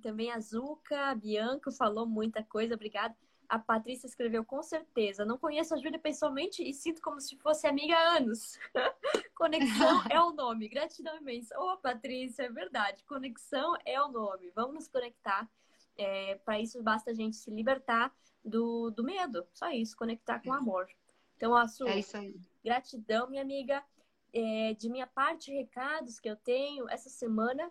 também a Zuca, a Bianca falou muita coisa, obrigada. A Patrícia escreveu com certeza. Não conheço a Júlia pessoalmente e sinto como se fosse amiga há anos. Conexão é o nome. Gratidão imensa. Ô, oh, Patrícia, é verdade. Conexão é o nome. Vamos nos conectar. É, Para isso, basta a gente se libertar do, do medo. Só isso, conectar com o amor. Então, a sua é gratidão, minha amiga. É, de minha parte, recados que eu tenho, essa semana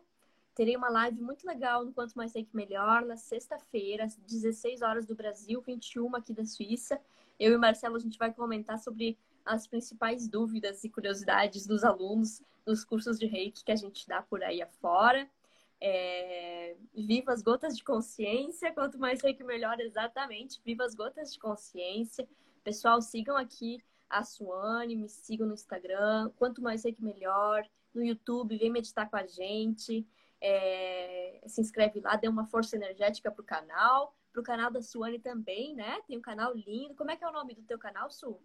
terei uma live muito legal no Quanto Mais Sei Que Melhor, na sexta-feira, às 16 horas do Brasil, 21 aqui da Suíça. Eu e Marcelo, a gente vai comentar sobre as principais dúvidas e curiosidades dos alunos dos cursos de reiki que a gente dá por aí afora. É, viva as gotas de consciência, quanto mais reiki melhor, exatamente. Viva as gotas de consciência. Pessoal, sigam aqui a Suane, me sigam no Instagram. Quanto mais reiki melhor. No YouTube, vem meditar com a gente. É, se inscreve lá, dê uma força energética pro canal. Pro canal da Suane também, né? Tem um canal lindo. Como é que é o nome do teu canal, Su?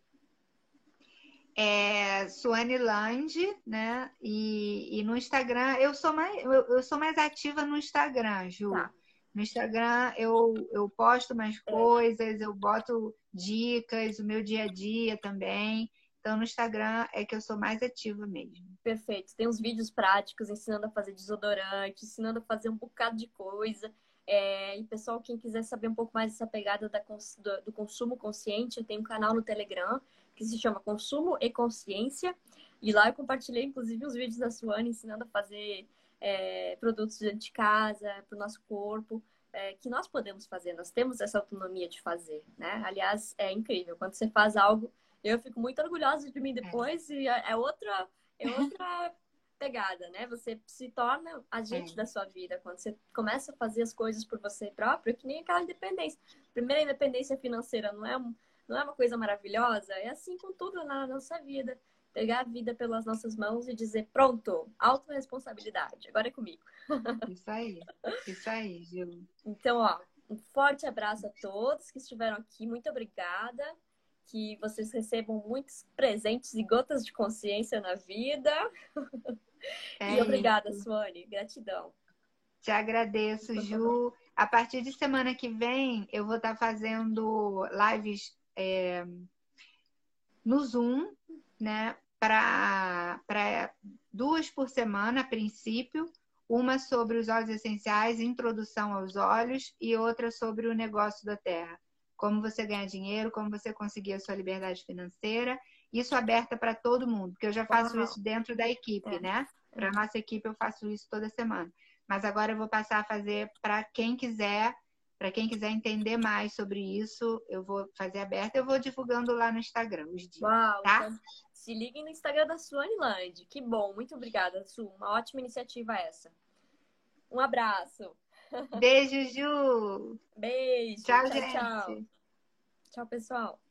é Suane Land, né? E, e, no Instagram, eu sou mais, eu, eu, sou mais ativa no Instagram, Ju. Tá. No Instagram eu, eu posto mais é. coisas, eu boto dicas, o meu dia a dia também. Então, no Instagram é que eu sou mais ativa mesmo. Perfeito. Tem uns vídeos práticos ensinando a fazer desodorante, ensinando a fazer um bocado de coisa. É, e pessoal, quem quiser saber um pouco mais dessa pegada da, do, do consumo consciente, eu tenho um canal no Telegram que se chama Consumo e Consciência. E lá eu compartilhei, inclusive, os vídeos da Suane ensinando a fazer é, produtos de casa, para o nosso corpo, é, que nós podemos fazer, nós temos essa autonomia de fazer, né? Aliás, é incrível. Quando você faz algo, eu fico muito orgulhosa de mim é. depois, é. e é outra, é outra pegada, né? Você se torna agente é. da sua vida. Quando você começa a fazer as coisas por você próprio, é que nem aquela independência. Primeira independência financeira não é um não é uma coisa maravilhosa? É assim com tudo na nossa vida. Pegar a vida pelas nossas mãos e dizer, pronto, autorresponsabilidade, agora é comigo. Isso aí, isso aí, Gil. Então, ó, um forte abraço a todos que estiveram aqui, muito obrigada. Que vocês recebam muitos presentes e gotas de consciência na vida. É e obrigada, isso. Suane. Gratidão. Te agradeço, Ju. A partir de semana que vem, eu vou estar fazendo lives é, no Zoom, né? Para duas por semana, a princípio, uma sobre os óleos essenciais, introdução aos óleos, e outra sobre o negócio da terra. Como você ganhar dinheiro, como você conseguir a sua liberdade financeira. Isso aberta para todo mundo, porque eu já faço isso dentro da equipe, é. né? Para nossa equipe eu faço isso toda semana. Mas agora eu vou passar a fazer para quem quiser para quem quiser entender mais sobre isso, eu vou fazer aberto, eu vou divulgando lá no Instagram os dias. Uau, tá? Então, se liguem no Instagram da Suane Land. Que bom, muito obrigada, Su. Uma ótima iniciativa essa. Um abraço. Beijo, Ju. Beijo. Tchau, tchau gente. Tchau, tchau pessoal.